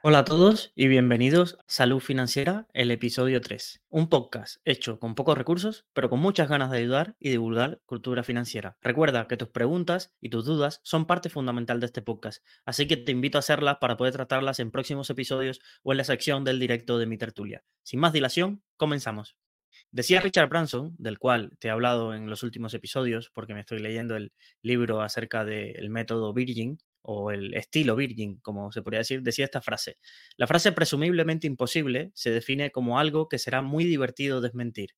Hola a todos y bienvenidos a Salud Financiera, el episodio 3, un podcast hecho con pocos recursos, pero con muchas ganas de ayudar y divulgar cultura financiera. Recuerda que tus preguntas y tus dudas son parte fundamental de este podcast, así que te invito a hacerlas para poder tratarlas en próximos episodios o en la sección del directo de mi tertulia. Sin más dilación, comenzamos. Decía Richard Branson, del cual te he hablado en los últimos episodios, porque me estoy leyendo el libro acerca del método Virgin, o el estilo Virgin, como se podría decir, decía esta frase. La frase presumiblemente imposible se define como algo que será muy divertido desmentir.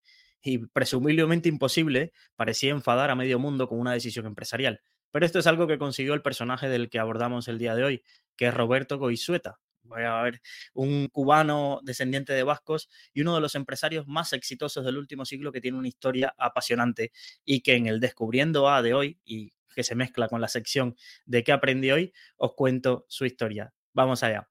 Y presumiblemente imposible parecía enfadar a medio mundo con una decisión empresarial. Pero esto es algo que consiguió el personaje del que abordamos el día de hoy, que es Roberto Goizueta. Voy a ver, un cubano descendiente de vascos y uno de los empresarios más exitosos del último siglo que tiene una historia apasionante y que en el Descubriendo A de hoy, y que se mezcla con la sección de qué aprendí hoy, os cuento su historia. Vamos allá.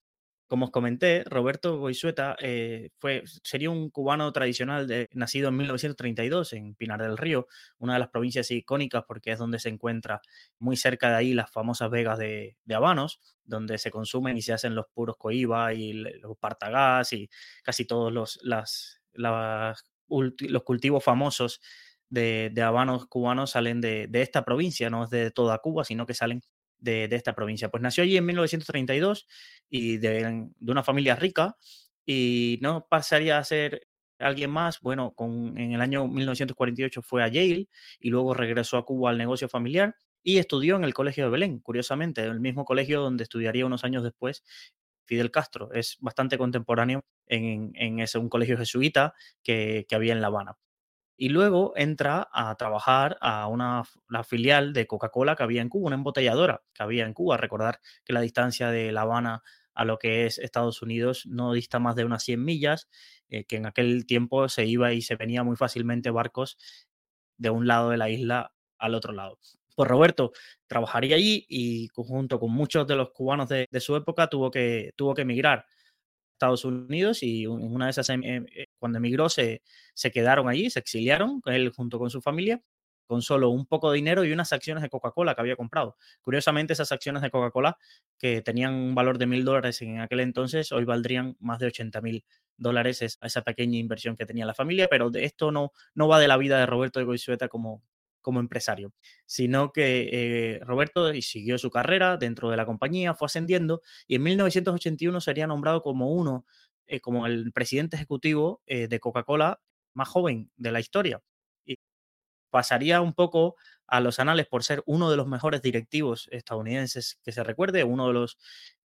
Como os comenté, Roberto Goizueta eh, fue, sería un cubano tradicional de, nacido en 1932 en Pinar del Río, una de las provincias icónicas porque es donde se encuentra muy cerca de ahí las famosas vegas de, de Habanos, donde se consumen y se hacen los puros coiba y los partagás y casi todos los, las, las, los cultivos famosos de, habanos cubanos salen de, esta provincia, no es de toda Cuba, sino que salen de, esta provincia. Pues nació allí en 1932 y de, una familia rica y no pasaría a ser alguien más. Bueno, con, en el año 1948 fue a Yale y luego regresó a Cuba al negocio familiar y estudió en el Colegio de Belén, curiosamente, el mismo colegio donde estudiaría unos años después Fidel Castro. Es bastante contemporáneo en, en ese, un colegio jesuita que, que había en La Habana y luego entra a trabajar a una la filial de Coca-Cola que había en Cuba, una embotelladora que había en Cuba. Recordar que la distancia de La Habana a lo que es Estados Unidos no dista más de unas 100 millas, eh, que en aquel tiempo se iba y se venía muy fácilmente barcos de un lado de la isla al otro lado. Pues Roberto trabajaría allí y junto con muchos de los cubanos de, de su época tuvo que, tuvo que emigrar Estados Unidos y una de esas, em, em, eh, cuando emigró, se, se quedaron allí, se exiliaron, él junto con su familia, con solo un poco de dinero y unas acciones de Coca-Cola que había comprado. Curiosamente, esas acciones de Coca-Cola, que tenían un valor de mil dólares en aquel entonces, hoy valdrían más de 80 mil dólares esa pequeña inversión que tenía la familia, pero de esto no, no va de la vida de Roberto de Goizueta como, como empresario, sino que eh, Roberto siguió su carrera dentro de la compañía, fue ascendiendo y en 1981 sería nombrado como uno, eh, como el presidente ejecutivo eh, de Coca-Cola más joven de la historia. Y pasaría un poco a los anales por ser uno de los mejores directivos estadounidenses que se recuerde, uno de los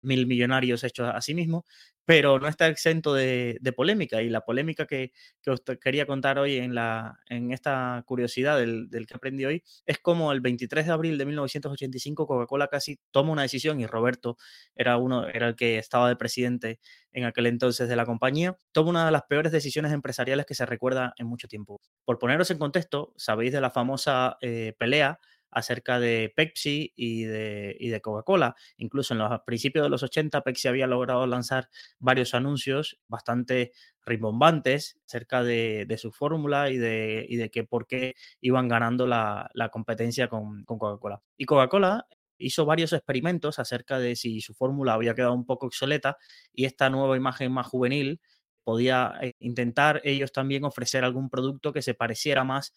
mil millonarios hechos a sí mismo, pero no está exento de, polémica. Y la polémica que, os quería contar hoy en, la, en esta curiosidad del, que aprendí hoy es como el 23 de abril de 1985 Coca-Cola casi toma una decisión y Roberto era, uno, era el que estaba de presidente en aquel entonces de la compañía, toma una de las peores decisiones empresariales que se recuerda en mucho tiempo. Por poneros en contexto, sabéis de la famosa eh, pelea acerca de Pepsi y de, de Coca-Cola. Incluso en los principios de los 80, Pepsi había logrado lanzar varios anuncios bastante rimbombantes acerca de, su fórmula y de, de que por qué iban ganando la, competencia con, con Coca-Cola. Y Coca-Cola hizo varios experimentos acerca de si su fórmula había quedado un poco obsoleta y esta nueva imagen más juvenil podía eh, intentar ellos también ofrecer algún producto que se pareciera más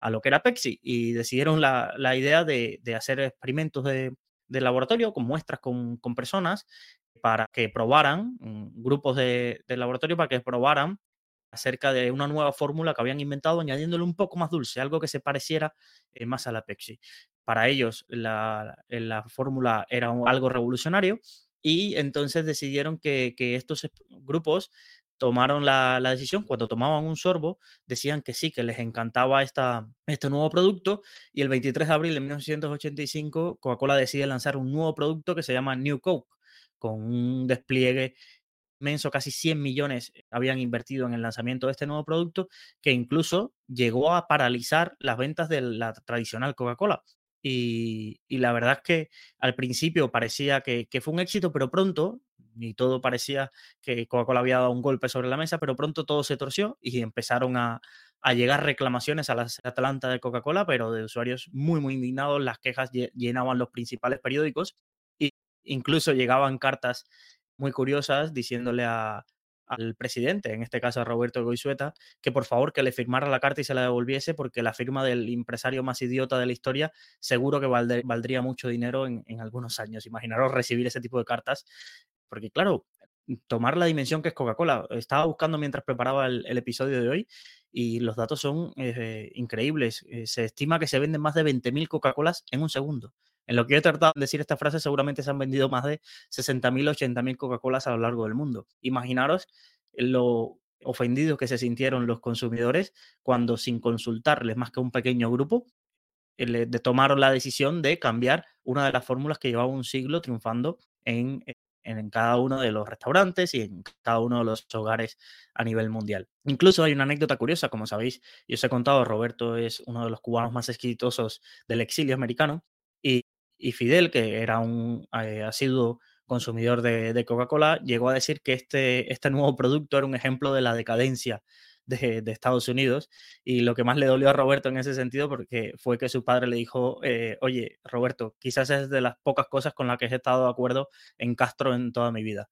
a lo que era Pepsi y decidieron la, idea de, hacer experimentos de, laboratorio con muestras con, personas para que probaran, mm, grupos de, laboratorio para que probaran acerca de una nueva fórmula que habían inventado añadiéndole un poco más dulce, algo que se pareciera eh, más a la Pepsi. Para ellos la, la fórmula era algo revolucionario y entonces decidieron que, que estos grupos tomaron la, decisión, cuando tomaban un sorbo, decían que sí, que les encantaba esta, este nuevo producto y el 23 de abril de 1985 Coca-Cola decide lanzar un nuevo producto que se llama New Coke, con un despliegue inmenso, casi 100 millones habían invertido en el lanzamiento de este nuevo producto, que incluso llegó a paralizar las ventas de la tradicional Coca-Cola. Y, la verdad es que al principio parecía que, fue un éxito, pero pronto y todo parecía que Coca-Cola había dado un golpe sobre la mesa, pero pronto todo se torció y empezaron a, llegar reclamaciones a la Atlanta de Coca-Cola, pero de usuarios muy, muy indignados. Las quejas llenaban los principales periódicos e incluso llegaban cartas muy curiosas diciéndole al presidente, en este caso a Roberto Goizueta, que por favor que le firmara la carta y se la devolviese porque la firma del empresario más idiota de la historia seguro que valdría mucho dinero en, algunos años. Imaginaros recibir ese tipo de cartas, porque claro, tomar la dimensión que es Coca-Cola. Estaba buscando mientras preparaba el, episodio de hoy y los datos son eh, increíbles. Eh, se estima que se venden más de 20.000 Coca-Colas en un segundo. En lo que he tratado de decir esta frase, seguramente se han vendido más de 60.000, 80.000 Coca-Colas a lo largo del mundo. Imaginaros lo ofendidos que se sintieron los consumidores cuando sin consultarles más que un pequeño grupo, le, tomaron la decisión de cambiar una de las fórmulas que llevaba un siglo triunfando en, en cada uno de los restaurantes y en cada uno de los hogares a nivel mundial. Incluso hay una anécdota curiosa, como sabéis, yo os he contado, Roberto es uno de los cubanos más exitosos del exilio americano y, y Fidel, que era un eh, asiduo consumidor de, de Coca-Cola, llegó a decir que este, este nuevo producto era un ejemplo de la decadencia de, de, Estados Unidos. Y lo que más le dolió a Roberto en ese sentido porque fue que su padre le dijo, eh, oye, Roberto, quizás es de las pocas cosas con las que he estado de acuerdo en Castro en toda mi vida.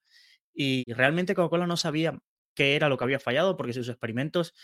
Y realmente Coca-Cola no sabía qué era lo que había fallado porque sus experimentos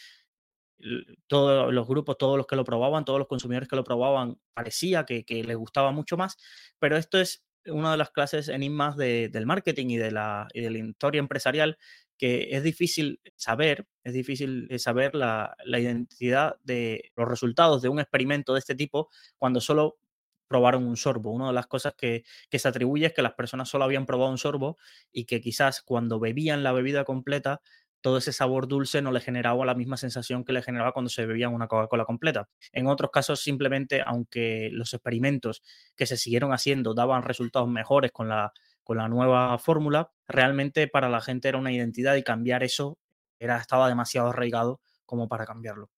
todos los grupos, todos los que lo probaban, todos los consumidores que lo probaban, parecía que, que les gustaba mucho más, pero esto es una de las clases enigmas de, del marketing y de, la, y de la historia empresarial que es difícil saber, es difícil eh, saber la, la, identidad de los resultados de un experimento de este tipo cuando solo probaron un sorbo. Una de las cosas que, que se atribuye es que las personas solo habían probado un sorbo y que quizás cuando bebían la bebida completa todo ese sabor dulce no le generaba la misma sensación que le generaba cuando se bebían una Coca-Cola completa. En otros casos, simplemente, aunque los experimentos que se siguieron haciendo daban resultados mejores con la, con la nueva fórmula, realmente para la gente era una identidad y cambiar eso era, estaba demasiado arraigado como para cambiarlo.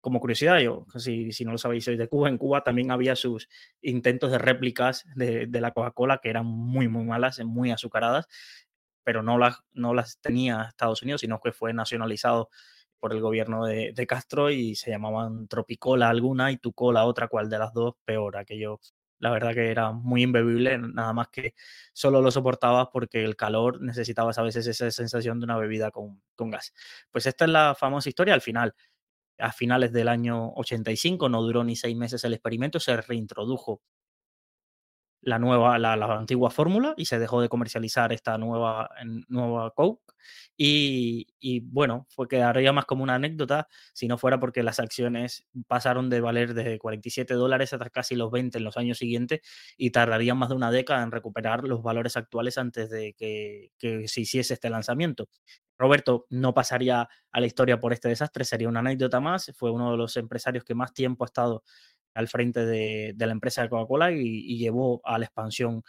Como curiosidad, yo, si, si no lo sabéis, soy de Cuba. En Cuba también había sus intentos de réplicas de, la Coca-Cola que eran muy, muy malas, muy azucaradas, pero no las, no las tenía Estados Unidos, sino que fue nacionalizado por el gobierno de, de, Castro y se llamaban Tropicola alguna y Tucola otra, cual de las dos peor. Aquello la verdad que era muy imbebible, nada más que solo lo soportabas porque el calor necesitabas a veces esa sensación de una bebida con, con gas. Pues esta es la famosa historia al final. A finales del año 85, no duró ni seis meses el experimento, se reintrodujo la nueva, la, la antigua fórmula y se dejó de comercializar esta nueva, nueva Coke. Y, y, bueno, fue quedaría más como una anécdota si no fuera porque las acciones pasaron de valer de 47 dólares hasta casi los 20 en los años siguientes y tardarían más de una década en recuperar los valores actuales antes de que, que se hiciese este lanzamiento. Roberto no pasaría a la historia por este desastre, sería una anécdota más. Fue uno de los empresarios que más tiempo ha estado al frente de, la empresa de Coca-Cola y, llevó a la expansión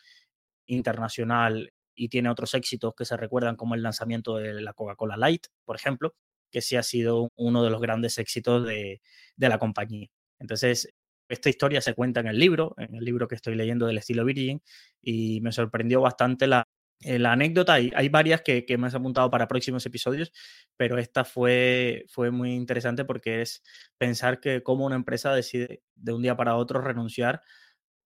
internacional y tiene otros éxitos que se recuerdan como el lanzamiento de la Coca-Cola Light, por ejemplo, que sí ha sido uno de los grandes éxitos de, la compañía. Entonces, esta historia se cuenta en el libro, en el libro que estoy leyendo del estilo Virgin, y me sorprendió bastante la, la anécdota, hay, hay varias que, que, me has apuntado para próximos episodios, pero esta fue, fue muy interesante porque es pensar que cómo una empresa decide de un día para otro renunciar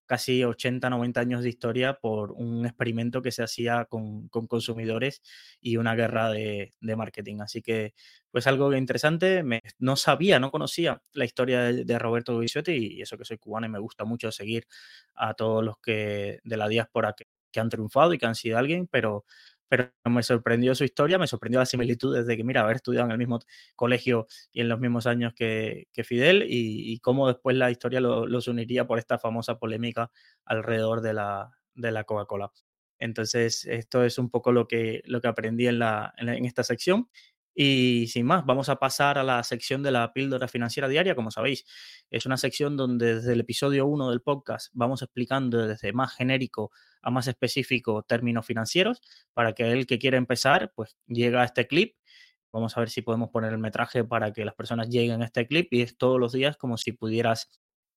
casi 80, 90 años de historia por un experimento que se hacía con, con consumidores y una guerra de, de, marketing. Así que, pues algo interesante, me, no sabía, no conocía la historia de, Roberto Guisotti y eso que soy cubano y me gusta mucho seguir a todos los que de la diáspora que que han triunfado y que han sido alguien, pero, pero me sorprendió su historia, me sorprendió la similitud desde que, mira, haber estudiado en el mismo colegio y en los mismos años que, que Fidel y, y, cómo después la historia lo, los uniría por esta famosa polémica alrededor de la, de la Coca-Cola. Entonces, esto es un poco lo que, lo que aprendí en, la, en, en esta sección. Y sin más, vamos a pasar a la sección de la píldora financiera diaria. Como sabéis, es una sección donde desde el episodio 1 del podcast vamos explicando desde más genérico a más específico términos financieros para que el que quiera empezar, pues llega a este clip. Vamos a ver si podemos poner el metraje para que las personas lleguen a este clip y es todos los días como si pudieras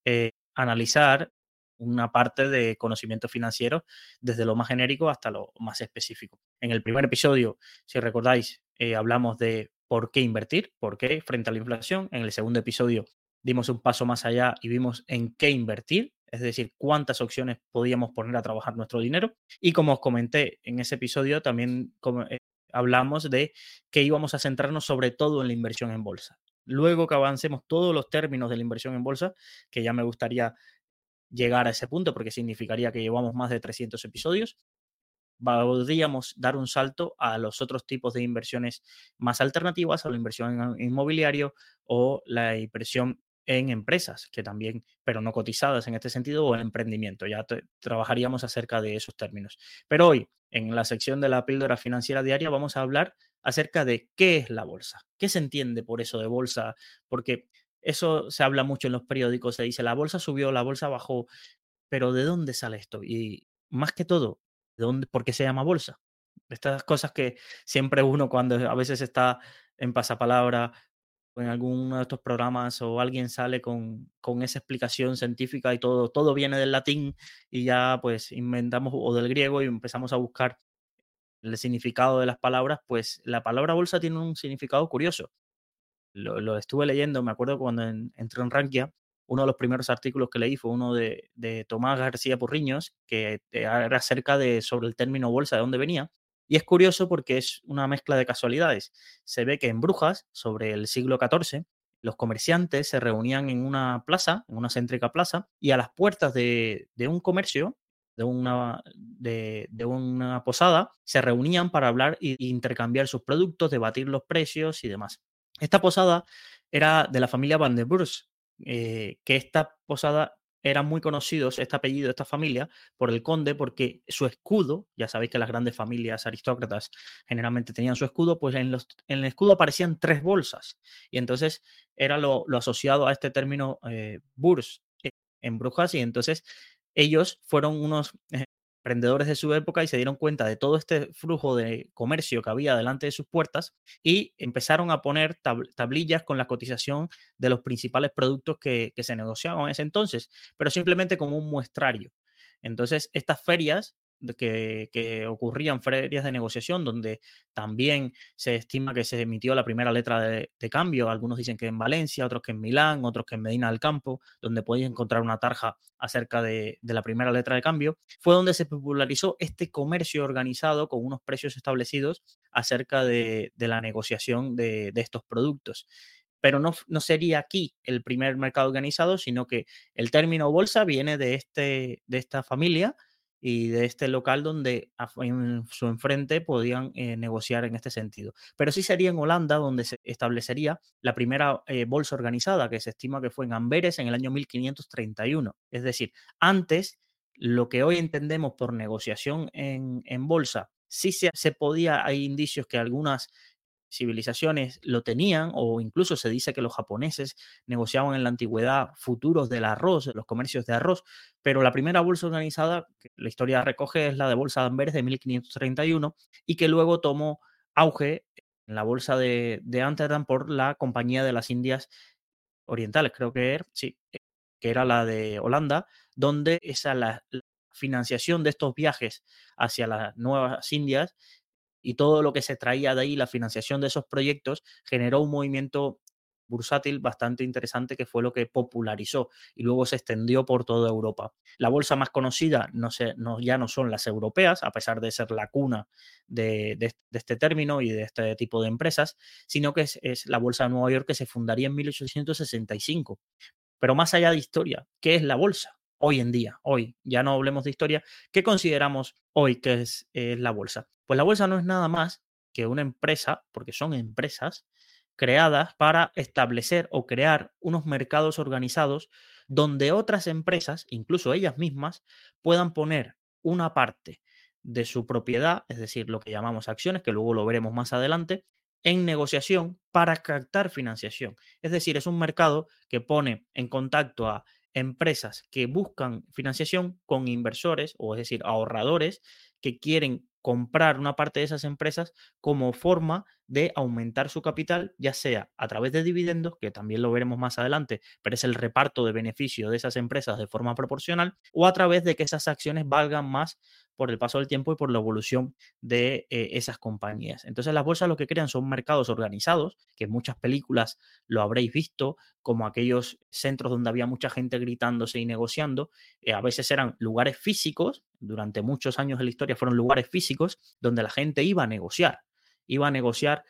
eh, analizar una parte de conocimiento financiero desde lo más genérico hasta lo más específico. En el primer episodio, si recordáis, eh, hablamos de por qué invertir, por qué frente a la inflación. En el segundo episodio dimos un paso más allá y vimos en qué invertir, es decir, cuántas opciones podíamos poner a trabajar nuestro dinero. Y como os comenté en ese episodio, también eh, hablamos de que íbamos a centrarnos sobre todo en la inversión en bolsa. Luego que avancemos todos los términos de la inversión en bolsa, que ya me gustaría llegar a ese punto porque significaría que llevamos más de 300 episodios, podríamos dar un salto a los otros tipos de inversiones más alternativas, a la inversión en inmobiliario o la inversión en empresas, que también, pero no cotizadas en este sentido, o en emprendimiento. Ya trabajaríamos acerca de esos términos. Pero hoy, en la sección de la píldora financiera diaria, vamos a hablar acerca de qué es la bolsa, qué se entiende por eso de bolsa, porque eso se habla mucho en los periódicos, se dice la bolsa subió, la bolsa bajó, pero ¿de dónde sale esto? Y más que todo, ¿de ¿por qué se llama bolsa? Estas cosas que siempre uno cuando a veces está en pasapalabra en alguno de estos programas o alguien sale con, con, esa explicación científica y todo, todo viene del latín y ya pues inventamos o del griego y empezamos a buscar el significado de las palabras, pues la palabra bolsa tiene un significado curioso. Lo, estuve leyendo, me acuerdo cuando entré en Rankia, uno de los primeros artículos que leí fue uno de, de Tomás García Porriños, que era acerca de sobre el término bolsa, de dónde venía, y es curioso porque es una mezcla de casualidades. Se ve que en Brujas, sobre el siglo XIV, los comerciantes se reunían en una plaza, en una céntrica plaza, y a las puertas de, un comercio, de una, de, una posada, se reunían para hablar e intercambiar sus productos, debatir los precios y demás. Esta posada era de la familia Van der Burs, eh, que esta posada eran muy conocidos, este apellido, esta familia, por el conde, porque su escudo, ya sabéis que las grandes familias aristócratas generalmente tenían su escudo, pues en, los, en el escudo aparecían tres bolsas. Y entonces era lo, asociado a este término eh, burs eh, en Brujas. Y entonces ellos fueron unos emprendedores de su época y se dieron cuenta de todo este flujo de comercio que había delante de sus puertas y empezaron a poner tablillas con la cotización de los principales productos que, que se negociaban en ese entonces, pero simplemente como un muestrario. Entonces, estas ferias que, que, ocurrían ferias de negociación donde también se estima que se emitió la primera letra de, cambio. Algunos dicen que en Valencia, otros que en Milán, otros que en Medina del Campo, donde podéis encontrar una tarja acerca de, la primera letra de cambio. Fue donde se popularizó este comercio organizado con unos precios establecidos acerca de, la negociación de, estos productos pero no, no, sería aquí el primer mercado organizado, sino que el término bolsa viene de, este, de esta familia y de este local donde en su enfrente podían eh, negociar en este sentido. Pero sí sería en Holanda donde se establecería la primera eh, bolsa organizada, que se estima que fue en Amberes en el año 1531. Es decir, antes, lo que hoy entendemos por negociación en, en bolsa, sí se, se podía, hay indicios que algunas civilizaciones lo tenían, o incluso se dice que los japoneses negociaban en la antigüedad futuros del arroz, los comercios de arroz, pero la primera bolsa organizada, que la historia recoge, es la de Bolsa de Amberes de 1531 y que luego tomó auge en la bolsa de, de Amsterdam por la Compañía de las Indias Orientales, creo que era, sí, eh, que era la de Holanda, donde esa la financiación de estos viajes hacia las nuevas Indias y todo lo que se traía de ahí, la financiación de esos proyectos, generó un movimiento bursátil bastante interesante que fue lo que popularizó y luego se extendió por toda Europa. La bolsa más conocida no, no ya no son las europeas, a pesar de ser la cuna de, este término y de este tipo de empresas, sino que es, es, la bolsa de Nueva York que se fundaría en 1865. Pero más allá de historia, ¿qué es la bolsa? Hoy en día, hoy, ya no hablemos de historia, ¿qué consideramos hoy que es la bolsa? Pues la bolsa no es nada más que una empresa, porque son empresas creadas para establecer o crear unos mercados organizados donde otras empresas, incluso ellas mismas, puedan poner una parte de su propiedad, es decir, lo que llamamos acciones, que luego lo veremos más adelante, en negociación para captar financiación. Es decir, es un mercado que pone en contacto a empresas que buscan financiación con inversores, o es decir, ahorradores que quieren comprar una parte de esas empresas como forma de aumentar su capital, ya sea a través de dividendos, que también lo veremos más adelante, pero es el reparto de beneficio de esas empresas de forma proporcional, o a través de que esas acciones valgan más por el paso del tiempo y por la evolución de eh, esas compañías. Entonces las bolsas lo que crean son mercados organizados, que en muchas películas lo habréis visto, como aquellos centros donde había mucha gente gritándose y negociando. Eh, a veces eran lugares físicos, durante muchos años de la historia fueron lugares físicos donde la gente iba a negociar, iba a negociar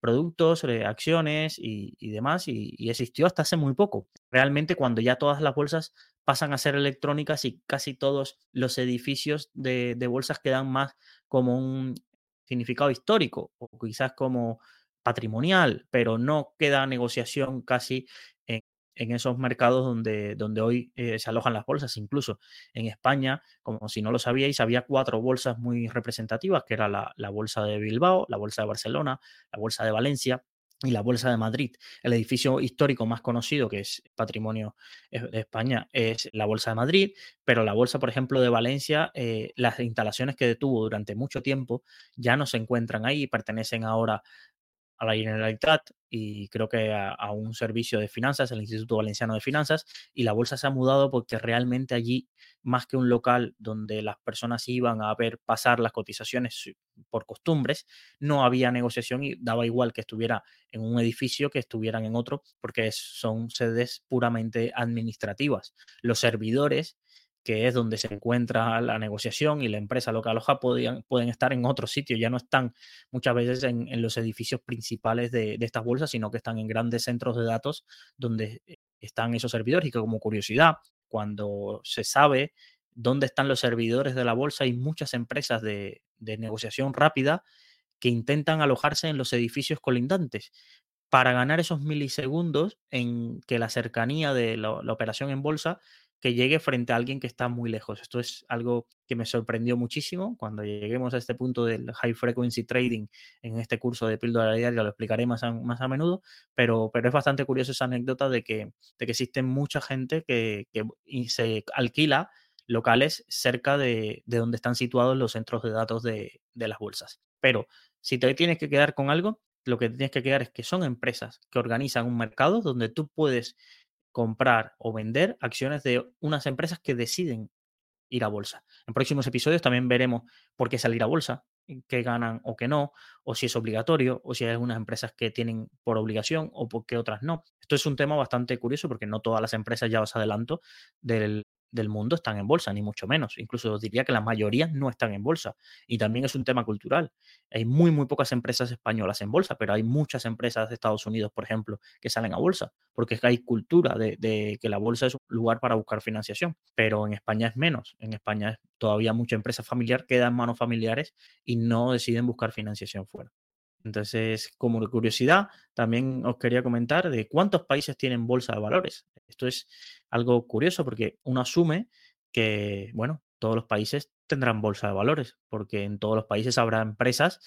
productos, eh, acciones y, demás, y, existió hasta hace muy poco. Realmente cuando ya todas las bolsas pasan a ser electrónicas y casi todos los edificios de, bolsas quedan más como un significado histórico o quizás como patrimonial, pero no queda negociación casi en esos mercados donde, donde hoy eh, se alojan las bolsas. Incluso en España, como si no lo sabíais, había cuatro bolsas muy representativas, que era la, la bolsa de Bilbao, la bolsa de Barcelona, la bolsa de Valencia y la Bolsa de Madrid. El edificio histórico más conocido, que es patrimonio de España, es la Bolsa de Madrid, pero la Bolsa, por ejemplo, de Valencia, eh, las instalaciones que detuvo durante mucho tiempo ya no se encuentran ahí, pertenecen ahora a la Generalitat y creo que a, un servicio de finanzas, el Instituto Valenciano de Finanzas, y la bolsa se ha mudado porque realmente allí, más que un local donde las personas iban a ver pasar las cotizaciones por costumbres, no había negociación y daba igual que estuviera en un edificio que estuvieran en otro, porque son sedes puramente administrativas. Los servidores que es donde se encuentra la negociación y la empresa lo que aloja, podían, pueden estar en otro sitio, ya no están muchas veces en, los edificios principales de, estas bolsas, sino que están en grandes centros de datos donde eh, están esos servidores. Y que como curiosidad, cuando se sabe dónde están los servidores de la bolsa, hay muchas empresas de, negociación rápida que intentan alojarse en los edificios colindantes para ganar esos milisegundos en que la cercanía de la operación en bolsa que llegue frente a alguien que está muy lejos. Esto es algo que me sorprendió muchísimo. Cuando lleguemos a este punto del high frequency trading en este curso de píldora diaria, lo explicaré más a, más a menudo, pero, pero es bastante curioso esa anécdota de que, de que existe mucha gente que, que se alquila locales cerca de, de, donde están situados los centros de datos de, de las bolsas. Pero si te tienes que quedar con algo, lo que tienes que quedar es que son empresas que organizan un mercado donde tú puedes comprar o vender acciones de unas empresas que deciden ir a bolsa. En próximos episodios también veremos por qué salir a bolsa, qué ganan o qué no, o si es obligatorio, o si hay algunas empresas que tienen por obligación o por qué otras no. Esto es un tema bastante curioso porque no todas las empresas, ya os adelanto, del del mundo están en bolsa, ni mucho menos. Incluso diría que la mayoría no están en bolsa. Y también es un tema cultural. Hay muy, muy pocas empresas españolas en bolsa, pero hay muchas empresas de Estados Unidos, por ejemplo, que salen a bolsa, porque hay cultura de, que la bolsa es un lugar para buscar financiación. Pero en España es menos. En España es todavía mucha empresa familiar queda en manos familiares y no deciden buscar financiación fuera. Entonces, como curiosidad, también os quería comentar de cuántos países tienen bolsa de valores. Esto es algo curioso porque uno asume que, bueno, todos los países tendrán bolsa de valores, porque en todos los países habrá empresas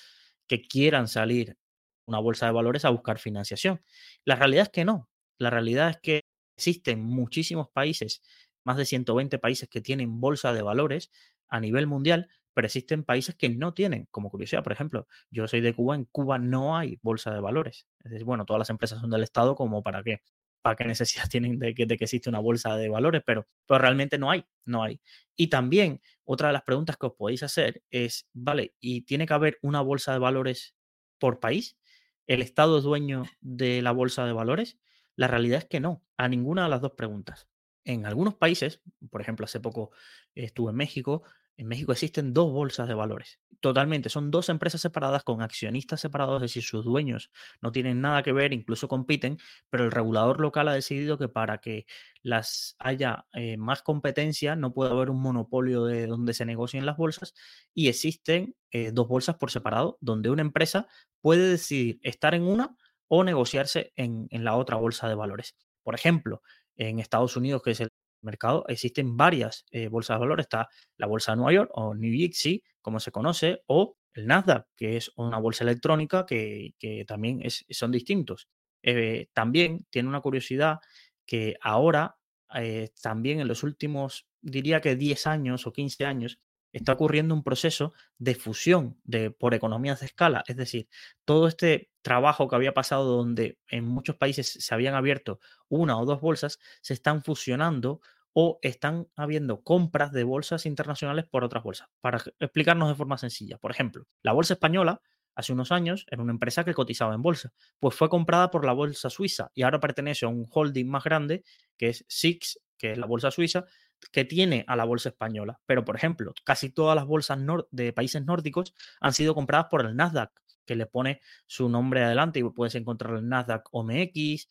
que quieran salir una bolsa de valores a buscar financiación. La realidad es que no. La realidad es que existen muchísimos países, más de 120 países que tienen bolsa de valores a nivel mundial, pero existen países que no tienen, como curiosidad, por ejemplo, yo soy de Cuba, en Cuba no hay bolsa de valores. Es decir, bueno, todas las empresas son del Estado, como para qué, para qué necesidad tienen de que, de que existe una bolsa de valores, pero, pero realmente no hay, no hay. Y también otra de las preguntas que os podéis hacer es, vale, ¿y tiene que haber una bolsa de valores por país? ¿El Estado es dueño de la bolsa de valores? La realidad es que no, a ninguna de las dos preguntas. En algunos países, por ejemplo, hace poco estuve en México, en México existen dos bolsas de valores. Totalmente, son dos empresas separadas con accionistas separados, es decir, sus dueños no tienen nada que ver, incluso compiten, pero el regulador local ha decidido que para que las haya eh, más competencia no puede haber un monopolio de donde se negocien las bolsas y existen eh, dos bolsas por separado donde una empresa puede decidir estar en una o negociarse en, en la otra bolsa de valores. Por ejemplo, en Estados Unidos, que es el mercado existen varias eh, bolsas de valores. Está la bolsa de Nueva York o New York, como se conoce, o el Nasdaq, que es una bolsa electrónica que, también es, son distintos. Eh, también tiene una curiosidad que ahora, eh, también en los últimos, diría que 10 años o 15 años, está ocurriendo un proceso de fusión de, por economías de escala. Es decir, todo este trabajo que había pasado donde en muchos países se habían abierto una o dos bolsas, se están fusionando o están habiendo compras de bolsas internacionales por otras bolsas. Para explicarnos de forma sencilla, por ejemplo, la bolsa española hace unos años era una empresa que cotizaba en bolsa, pues fue comprada por la bolsa suiza y ahora pertenece a un holding más grande que es SIX, que es la bolsa suiza, que tiene a la bolsa española. Pero, por ejemplo, casi todas las bolsas de países nórdicos han sido compradas por el Nasdaq, que le pone su nombre adelante y puedes encontrar el Nasdaq OMX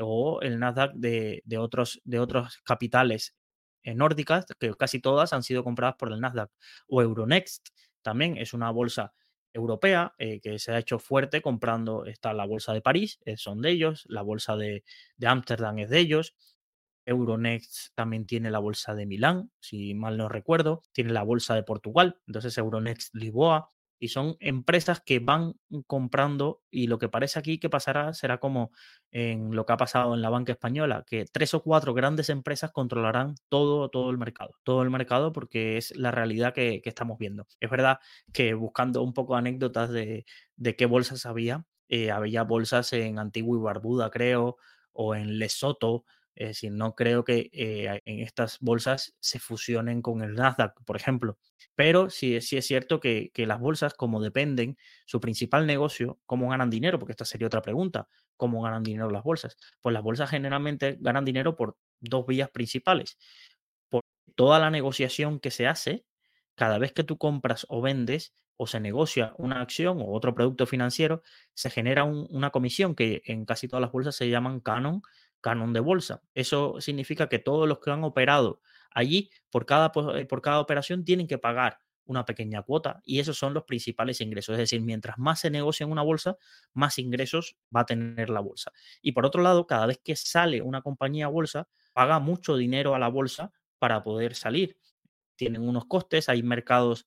o el Nasdaq de, otros, de otros capitales eh, nórdicas, que casi todas han sido compradas por el Nasdaq. O Euronext también es una bolsa europea eh, que se ha hecho fuerte comprando, está la bolsa de París, eh, son de ellos, la bolsa de Ámsterdam es de ellos, Euronext también tiene la bolsa de Milán, si mal no recuerdo, tiene la bolsa de Portugal, entonces Euronext Lisboa, y son empresas que van comprando y lo que parece aquí que pasará será como en lo que ha pasado en la banca española, que tres o cuatro grandes empresas controlarán todo, todo el mercado, todo el mercado porque es la realidad que, estamos viendo. Es verdad que buscando un poco anécdotas de, qué bolsas había, eh, había bolsas en Antigua y Barbuda, creo, o en Lesoto, es no creo que eh, en estas bolsas se fusionen con el Nasdaq, por ejemplo. Pero sí, sí es cierto que, las bolsas, como dependen, su principal negocio, ¿cómo ganan dinero? Porque esta sería otra pregunta. ¿Cómo ganan dinero las bolsas? Pues las bolsas generalmente ganan dinero por dos vías principales. Por toda la negociación que se hace, cada vez que tú compras o vendes o se negocia una acción o otro producto financiero, se genera una comisión que en casi todas las bolsas se llaman canon canon de bolsa. Eso significa que todos los que han operado allí por cada, eh, por cada operación tienen que pagar una pequeña cuota y esos son los principales ingresos. Es decir, mientras más se negocia en una bolsa, más ingresos va a tener la bolsa. Y por otro lado, cada vez que sale una compañía bolsa, paga mucho dinero a la bolsa para poder salir. Tienen unos costes, hay mercados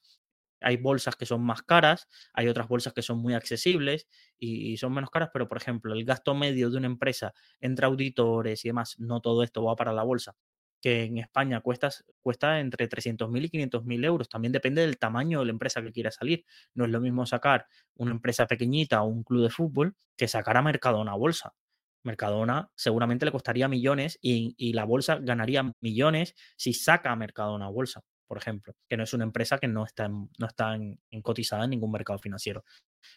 hay bolsas que son más caras, hay otras bolsas que son muy accesibles y, son menos caras, pero por ejemplo, el gasto medio de una empresa entre auditores y demás, no todo esto va para la bolsa, que en España cuesta, cuesta entre 300.000 y 500.000 euros. También depende del tamaño de la empresa que quiera salir. No es lo mismo sacar una empresa pequeñita o un club de fútbol que sacar a Mercadona bolsa. Mercadona seguramente le costaría millones y, y, la bolsa ganaría millones si saca a Mercadona bolsa por ejemplo, que no es una empresa que no está, no está en, cotizada en ningún mercado financiero,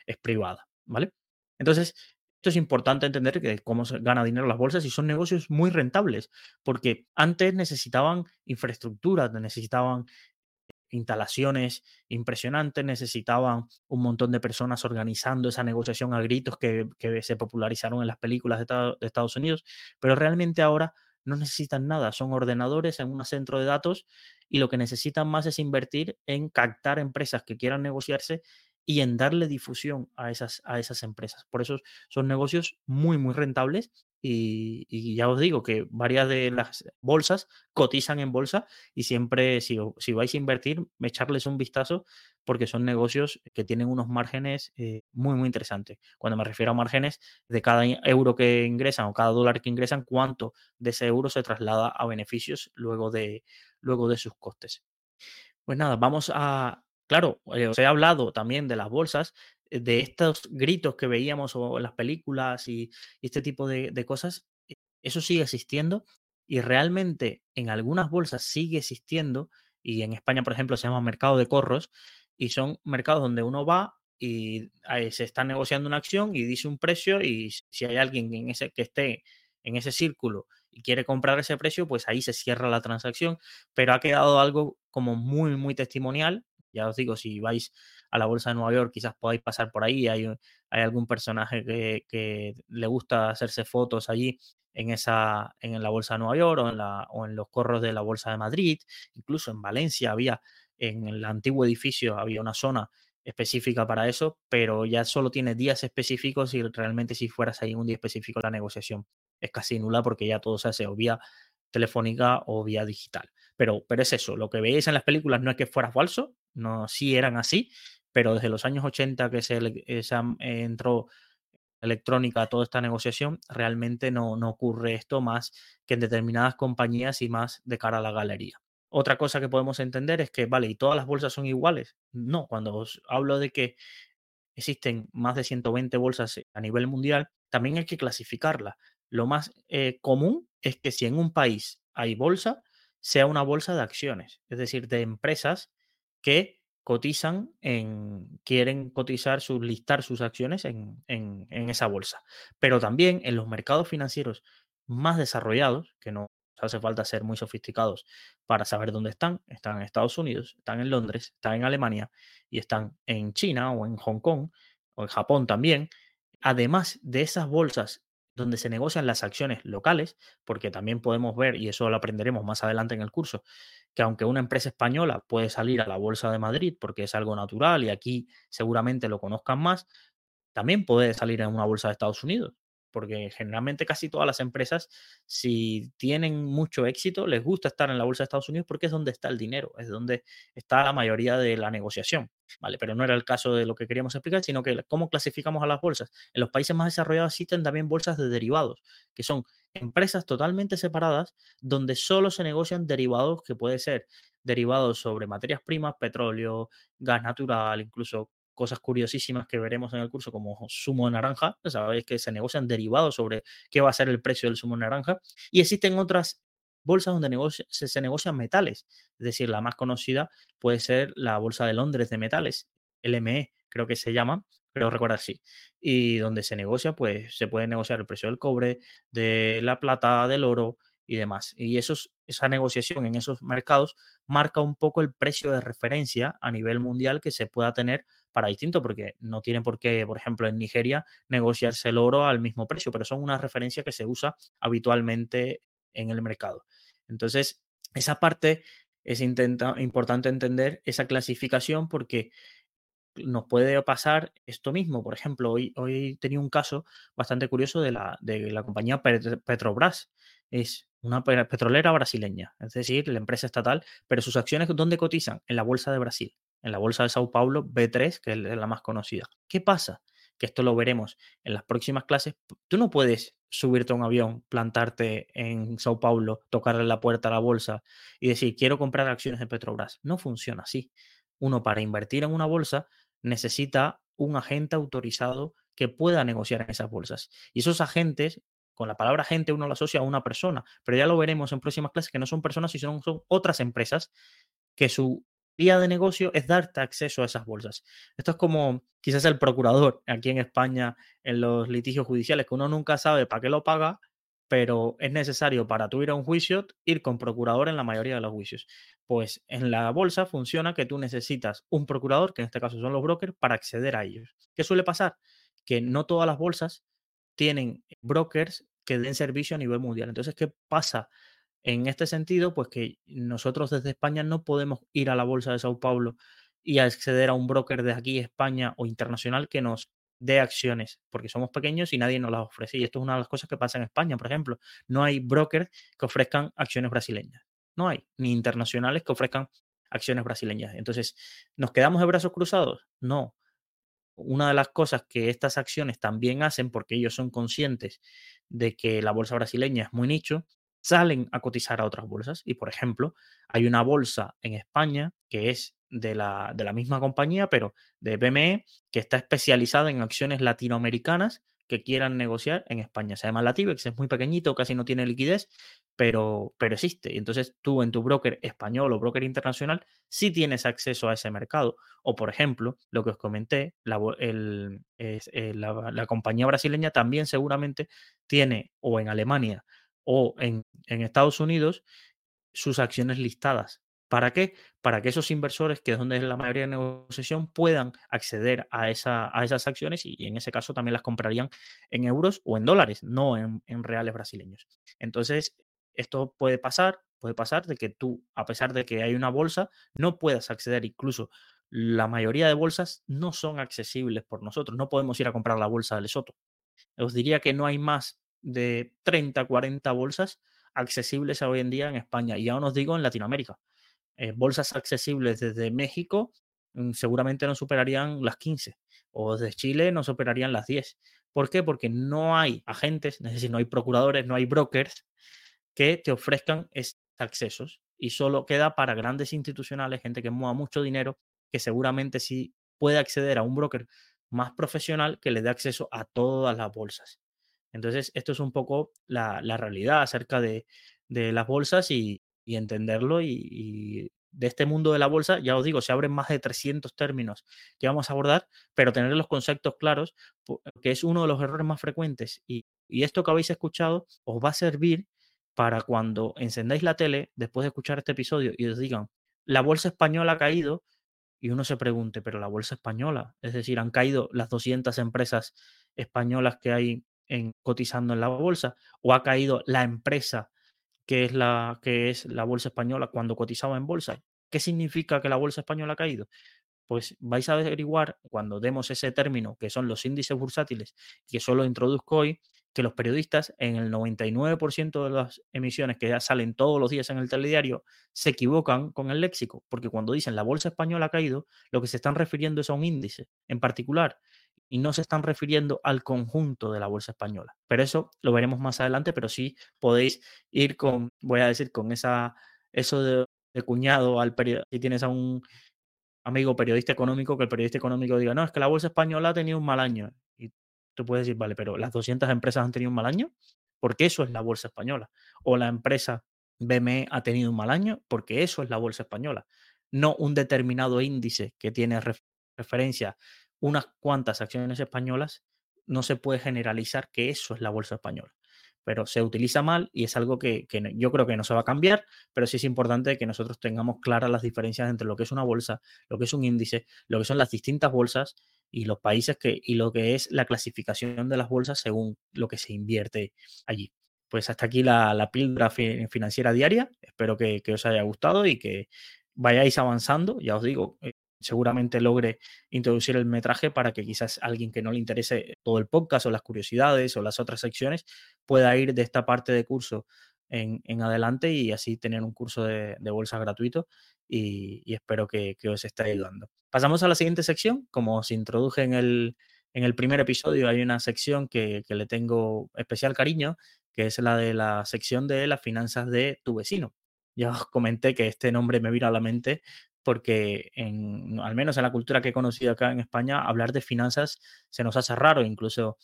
es privada, ¿vale? Entonces, esto es importante entender que cómo se gana dinero las bolsas y son negocios muy rentables, porque antes necesitaban infraestructura, necesitaban instalaciones impresionantes, necesitaban un montón de personas organizando esa negociación a gritos que, se popularizaron en las películas de, Estados Unidos, pero realmente ahora no necesitan nada, son ordenadores en un centro de datos y lo que necesitan más es invertir en captar empresas que quieran negociarse y en darle difusión a esas, a esas empresas. Por eso son negocios muy, muy rentables y, ya os digo que varias de las bolsas cotizan en bolsa y siempre si, si vais a invertir, echarles un vistazo porque son negocios que tienen unos márgenes eh, muy, muy interesantes. Cuando me refiero a márgenes, de cada euro que ingresan o cada dólar que ingresan, cuánto de ese euro se traslada a beneficios luego de, luego de sus costes. Pues nada, vamos a, claro, eh, os he hablado también de las bolsas, de estos gritos que veíamos en las películas y, este tipo de, cosas, e, eso sigue existiendo y realmente en algunas bolsas sigue existiendo y en España, por ejemplo, se llama mercado de corros y son mercados donde uno va y se está negociando una acción y dice un precio y si hay alguien que esté en ese círculo y quiere comprar ese precio, pues ahí se cierra la transacción, pero ha quedado algo como muy, muy testimonial. Ya os digo, si vais a la Bolsa de Nueva York, quizás podáis pasar por ahí, hay, hay algún personaje que, le gusta hacerse fotos allí en, esa, en la Bolsa de Nueva York o en, la, los corros de la Bolsa de Madrid, incluso en Valencia había, en el antiguo edificio había una zona específica para eso, pero ya solo tiene días específicos y realmente si fueras ahí un día específico la negociación es casi nula porque ya todo se hace o vía telefónica o vía digital. Pero, pero es eso, lo que veis en las películas no es que fuera falso, no, sí eran así, pero desde los años 80 que se, eh, entró electrónica a toda esta negociación, realmente no, no ocurre esto más que en determinadas compañías y más de cara a la galería. Otra cosa que podemos entender es que, vale, ¿y todas las bolsas son iguales? No, cuando os hablo de que existen más de 120 bolsas a nivel mundial, también hay que clasificarlas. Lo más eh, común es que si en un país hay bolsa, sea una bolsa de acciones, es decir, de empresas que cotizan en, quieren cotizar, sus, listar sus acciones en, en, en esa bolsa. Pero también en los mercados financieros más desarrollados, que no hace falta ser muy sofisticados para saber dónde están. Están en Estados Unidos, están en Londres, están en Alemania y están en China o en Hong Kong o en Japón también. Además de esas bolsas donde se negocian las acciones locales, porque también podemos ver, y eso lo aprenderemos más adelante en el curso, que aunque una empresa española puede salir a la Bolsa de Madrid porque es algo natural y aquí seguramente lo conozcan más, también puede salir en una bolsa de Estados Unidos porque generalmente casi todas las empresas, si tienen mucho éxito, les gusta estar en la bolsa de Estados Unidos porque es donde está el dinero, es donde está la mayoría de la negociación, ¿vale? Pero no era el caso de lo que queríamos explicar, sino que cómo clasificamos a las bolsas. En los países más desarrollados existen también bolsas de derivados, que son empresas totalmente separadas donde solo se negocian derivados que puede ser derivados sobre materias primas, petróleo, gas natural, incluso cosas curiosísimas que veremos en el curso, como zumo de naranja. Sabéis que se negocian derivados sobre qué va a ser el precio del zumo de naranja. Y existen otras bolsas donde se, negocian metales. Es decir, la más conocida puede ser la Bolsa de Londres de Metales, LME, creo que se llama, creo recordar así. Y donde se negocia, pues se puede negociar el precio del cobre, de la plata, del oro y demás. Y esos, esa negociación en esos mercados marca un poco el precio de referencia a nivel mundial que se pueda tener para distinto, porque no tiene por qué, por ejemplo, en Nigeria negociarse el oro al mismo precio, pero son una referencia que se usa habitualmente en el mercado. Entonces, esa parte es importante entender esa clasificación porque nos puede pasar esto mismo. Por ejemplo, hoy, hoy tenía un caso bastante curioso de la, de la compañía Petrobras. Es una petrolera brasileña, es decir, la empresa estatal, pero sus acciones, ¿dónde cotizan? En la Bolsa de Brasil en la bolsa de Sao Paulo B3, que es la más conocida. ¿Qué pasa? Que esto lo veremos en las próximas clases. Tú no puedes subirte a un avión, plantarte en Sao Paulo, tocarle la puerta a la bolsa y decir, quiero comprar acciones de Petrobras. No funciona así. Uno para invertir en una bolsa necesita un agente autorizado que pueda negociar en esas bolsas. Y esos agentes, con la palabra agente uno lo asocia a una persona, pero ya lo veremos en próximas clases que no son personas, sino son otras empresas que su vía de negocio es darte acceso a esas bolsas. Esto es como quizás el procurador aquí en España en los litigios judiciales, que uno nunca sabe para qué lo paga, pero es necesario para tú ir a un juicio ir con procurador en la mayoría de los juicios. Pues en la bolsa funciona que tú necesitas un procurador, que en este caso son los brokers, para acceder a ellos. ¿Qué suele pasar? Que no todas las bolsas tienen brokers que den servicio a nivel mundial. Entonces, ¿qué pasa en este sentido, pues que nosotros desde España no podemos ir a la bolsa de Sao Paulo y acceder a un broker de aquí, España o internacional que nos dé acciones, porque somos pequeños y nadie nos las ofrece. Y esto es una de las cosas que pasa en España, por ejemplo. No hay brokers que ofrezcan acciones brasileñas. No hay, ni internacionales que ofrezcan acciones brasileñas. Entonces, ¿nos quedamos de brazos cruzados? No. Una de las cosas que estas acciones también hacen, porque ellos son conscientes de que la bolsa brasileña es muy nicho, salen a cotizar a otras bolsas. Y, por ejemplo, hay una bolsa en España que es de la, de la misma compañía, pero de BME, que está especializada en acciones latinoamericanas que quieran negociar en España. Se llama Latibex, es muy pequeñito, casi no tiene liquidez, pero, pero existe. Entonces tú en tu broker español o broker internacional sí tienes acceso a ese mercado. O por ejemplo, lo que os comenté, la, eh, la, la compañía brasileña también seguramente tiene o en Alemania o en, Estados Unidos sus acciones listadas. ¿Para qué? Para que esos inversores, que es donde es la mayoría de negociación, puedan acceder a, esa, a esas acciones y, en ese caso también las comprarían en euros o en dólares, no en, reales brasileños. Entonces, esto puede pasar, puede pasar de que tú, a pesar de que hay una bolsa, no puedas acceder. Incluso la mayoría de bolsas no son accesibles por nosotros. No podemos ir a comprar la bolsa de Lesoto. Os diría que no hay más de 30, 40 bolsas accesibles hoy en día en España. Y ya os digo en Latinoamérica. Eh, bolsas accesibles desde México mm, seguramente no superarían las 15 o desde Chile no superarían las 10. ¿Por qué? Porque no hay agentes, es decir, no hay procuradores, no hay brokers que te ofrezcan estos accesos y solo queda para grandes institucionales, gente que mueva mucho dinero, que seguramente sí puede acceder a un broker más profesional que le dé acceso a todas las bolsas. Entonces, esto es un poco la, realidad acerca de, las bolsas y, y entenderlo y, de este mundo de la bolsa, ya os digo, se abren más de 300 términos que vamos a abordar, pero tener los conceptos claros, que es uno de los errores más frecuentes. Y, y esto que habéis escuchado os va a servir para cuando encendáis la tele, después de escuchar este episodio, y os digan, la bolsa española ha caído, y uno se pregunte, pero la bolsa española, es decir, han caído las 200 empresas españolas que hay en, cotizando en la bolsa, o ha caído la empresa que es la, que es la bolsa española cuando cotizaba en bolsa. ¿Qué significa que la bolsa española ha caído? Pues vais a averiguar cuando demos ese término, que son los índices bursátiles, que solo introduzco hoy, que los periodistas en el 99% de las emisiones que ya salen todos los días en el telediario se equivocan con el léxico, porque cuando dicen la bolsa española ha caído, lo que se están refiriendo es a un índice en particular y no se están refiriendo al conjunto de la bolsa española. Pero eso lo veremos más adelante, pero sí podéis ir con, voy a decir, con esa, eso de, cuñado al periodista, si tienes a un amigo periodista económico, que el periodista económico diga, no, es que la bolsa española ha tenido un mal año. Y tú puedes decir, vale, pero las 200 empresas han tenido un mal año, porque eso es la bolsa española. O la empresa BME ha tenido un mal año, porque eso es la bolsa española. No un determinado índice que tiene referencia unas cuantas acciones españolas, no se puede generalizar que eso es la bolsa española. Pero se utiliza mal y es algo que, yo creo que no se va a cambiar, pero sí es importante que nosotros tengamos claras las diferencias entre lo que es una bolsa, lo que es un índice, lo que son las distintas bolsas y los países que, y lo que es la clasificación de las bolsas según lo que se invierte allí. Pues hasta aquí la, la píldora financiera diaria. Espero que, os haya gustado y que vayáis avanzando. Ya os digo, eh, seguramente logre introducir el metraje para que quizás alguien que no le interese todo el podcast o las curiosidades o las otras secciones pueda ir de esta parte de curso en, adelante y así tener un curso de, bolsa gratuito y, espero que, os esté ayudando. Pasamos a la siguiente sección. Como se introduje en el, en el primer episodio, hay una sección que, que le tengo especial cariño, que es la de la sección de las finanzas de tu vecino. Ya os comenté que este nombre me vino a la mente porque en, al menos en la cultura que he conocido acá en España, hablar de finanzas se nos hace raro, incluso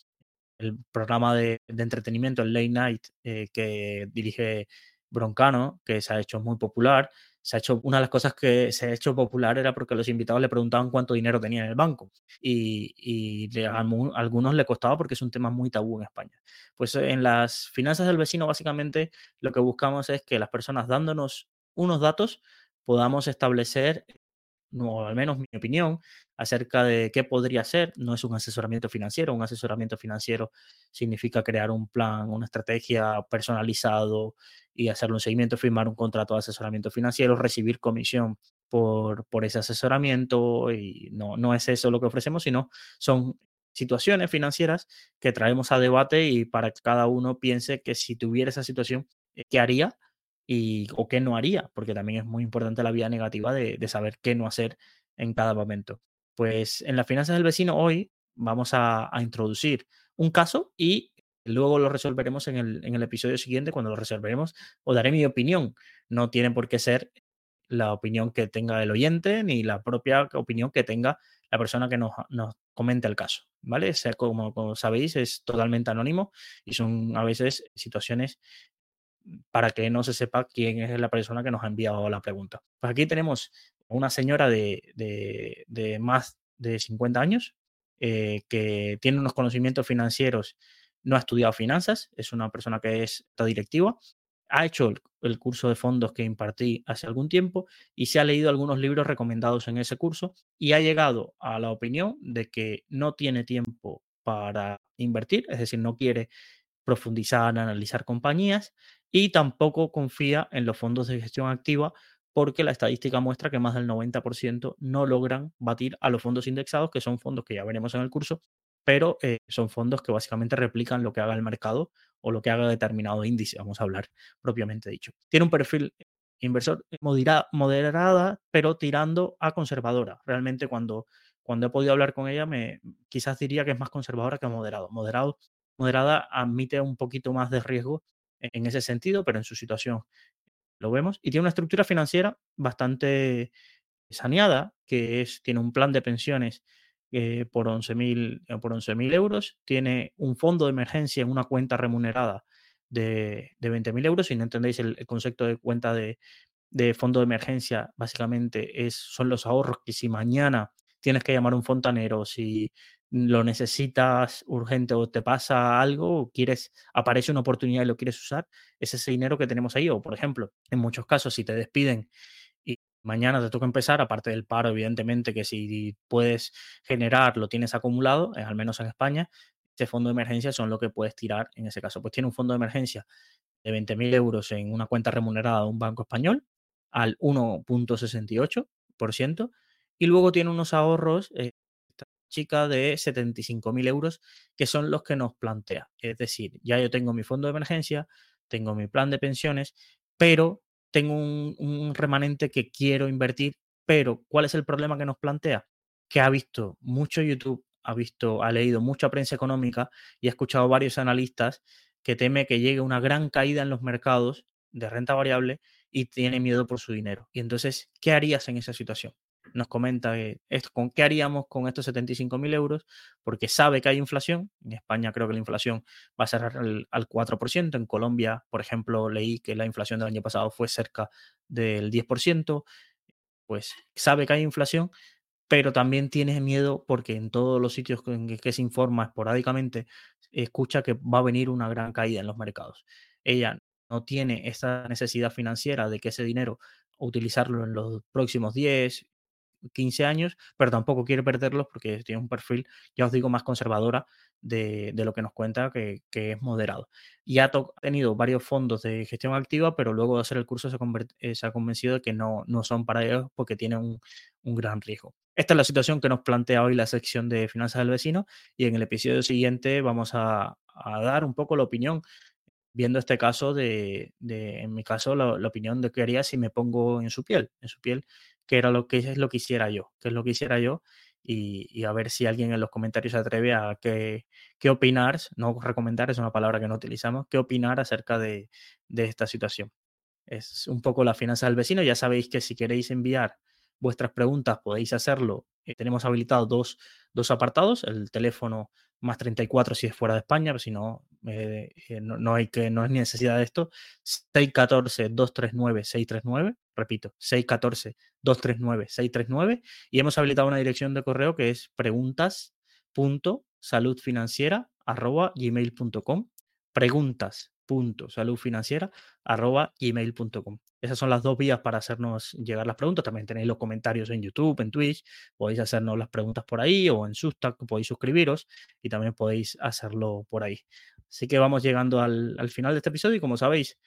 el programa de, entretenimiento, el Late Night, eh, que dirige Broncano, que se ha hecho muy popular, se ha hecho, una de las cosas que se ha hecho popular era porque los invitados le preguntaban cuánto dinero tenía en el banco y, y a, algunos le costaba porque es un tema muy tabú en España. Pues en las finanzas del vecino básicamente lo que buscamos es que las personas dándonos unos datos podamos establecer, o al menos mi opinión, acerca de qué podría ser. No es un asesoramiento financiero. Un asesoramiento financiero significa crear un plan, una estrategia personalizado y hacerle un seguimiento, firmar un contrato de asesoramiento financiero, recibir comisión por, por ese asesoramiento. Y no, no es eso lo que ofrecemos, sino son situaciones financieras que traemos a debate y para que cada uno piense que si tuviera esa situación, eh, ¿qué haría? Y, o qué no haría, porque también es muy importante la vida negativa de, saber qué no hacer en cada momento. Pues en las finanzas del vecino hoy vamos a, introducir un caso y luego lo resolveremos en el, en el episodio siguiente. Cuando lo resolveremos, os daré mi opinión. No tiene por qué ser la opinión que tenga el oyente ni la propia opinión que tenga la persona que nos, nos comente el caso, ¿vale? sea, como, como, sabéis, es totalmente anónimo y son a veces situaciones para que no se sepa quién es la persona que nos ha enviado la pregunta. Pues aquí tenemos una señora de, más de 50 años eh, que tiene unos conocimientos financieros, no ha estudiado finanzas, es una persona que es, directiva, ha hecho el, curso de fondos que impartí hace algún tiempo y se ha leído algunos libros recomendados en ese curso y ha llegado a la opinión de que no tiene tiempo para invertir, es decir, no quiere profundizar, analizar compañías y tampoco confía en los fondos de gestión activa porque la estadística muestra que más del 90% no logran batir a los fondos indexados, que son fondos que ya veremos en el curso, pero eh, son fondos que básicamente replican lo que haga el mercado o lo que haga determinado índice, vamos a hablar propiamente dicho. Tiene un perfil inversor moderada, pero tirando a conservadora. Realmente cuando, cuando he podido hablar con ella, me, quizás diría que es más conservadora que moderado. Moderado, moderada admite un poquito más de riesgo en ese sentido, pero en su situación lo vemos. Y tiene una estructura financiera bastante saneada, que es, tiene un plan de pensiones eh, por 11.000 eh, por 11 euros, tiene un fondo de emergencia en una cuenta remunerada de, de 20.000 euros. Si no entendéis el, concepto de cuenta de, de fondo de emergencia básicamente es, son los ahorros que si mañana tienes que llamar a un fontanero, si lo necesitas urgente o te pasa algo, o quieres, aparece una oportunidad y lo quieres usar, es ese dinero que tenemos ahí. O, por ejemplo, en muchos casos, si te despiden y mañana te toca empezar, aparte del paro, evidentemente, que si puedes generar, lo tienes acumulado, eh, al menos en España, este fondo de emergencia son lo que puedes tirar en ese caso. Pues tiene un fondo de emergencia de 20.000 euros en una cuenta remunerada de un banco español al 1.68% y luego tiene unos ahorros, eh, chica, de 75.000 euros, que son los que nos plantea. Es decir, ya yo tengo mi fondo de emergencia, tengo mi plan de pensiones, pero tengo un, remanente que quiero invertir, pero ¿cuál es el problema que nos plantea? Que ha visto mucho YouTube, ha visto, ha leído mucha prensa económica y ha escuchado varios analistas que teme que llegue una gran caída en los mercados de renta variable y tiene miedo por su dinero. Y entonces, ¿qué harías en esa situación? Nos comenta esto, con qué haríamos con estos 75.000 euros, porque sabe que hay inflación. En España creo que la inflación va a ser al, 4%. En Colombia, por ejemplo, leí que la inflación del año pasado fue cerca del 10%. Pues sabe que hay inflación, pero también tiene miedo porque en todos los sitios en que se informa esporádicamente, escucha que va a venir una gran caída en los mercados. Ella no tiene esa necesidad financiera de que ese dinero utilizarlo en los próximos 10, 15 años, pero tampoco quiere perderlos porque tiene un perfil, ya os digo, más conservadora de, lo que nos cuenta, que, es moderado. Y ha tenido varios fondos de gestión activa, pero luego de hacer el curso se, eh, ha convencido de que no, no son para ellos porque tienen un, gran riesgo. Esta es la situación que nos plantea hoy la sección de finanzas del vecino y en el episodio siguiente vamos a, dar un poco la opinión viendo este caso de, en mi caso, la, la, opinión de qué haría si me pongo en su piel, en su piel qué era lo que es lo que hiciera yo, qué es lo que hiciera yo y, a ver si alguien en los comentarios se atreve a qué, qué, opinar, no recomendar, es una palabra que no utilizamos, qué opinar acerca de, de esta situación. Es un poco la finanza del vecino, ya sabéis que si queréis enviar vuestras preguntas podéis hacerlo. Eh, tenemos habilitados dos, dos apartados, el teléfono más 34 si es fuera de España, pero si no, eh, eh, no, hay que, no es necesidad de esto. 614-239-639, repito, 614-239-639, y hemos habilitado una dirección de correo que es preguntas.saludfinanciera.gmail.com preguntas.saludfinanciera.gmail.com esas son las dos vías para hacernos llegar las preguntas. También tenéis los comentarios en YouTube, en Twitch. Podéis hacernos las preguntas por ahí o en Substack podéis suscribiros y también podéis hacerlo por ahí. Así que vamos llegando al, final de este episodio y como sabéis,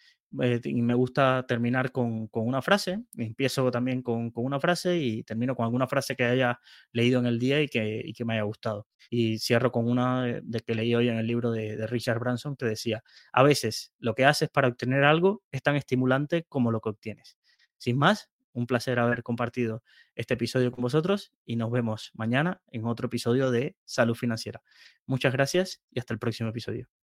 eh, me gusta terminar con, una frase. Empiezo también con, una frase y termino con alguna frase que haya leído en el día y que, que me haya gustado. Y cierro con una de, que leí hoy en el libro de, de, Richard Branson que decía, a veces lo que haces para obtener algo es tan estimulante como lo que obtienes. Sin más, un placer haber compartido este episodio con vosotros y nos vemos mañana en otro episodio de Salud Financiera. Muchas gracias y hasta el próximo episodio.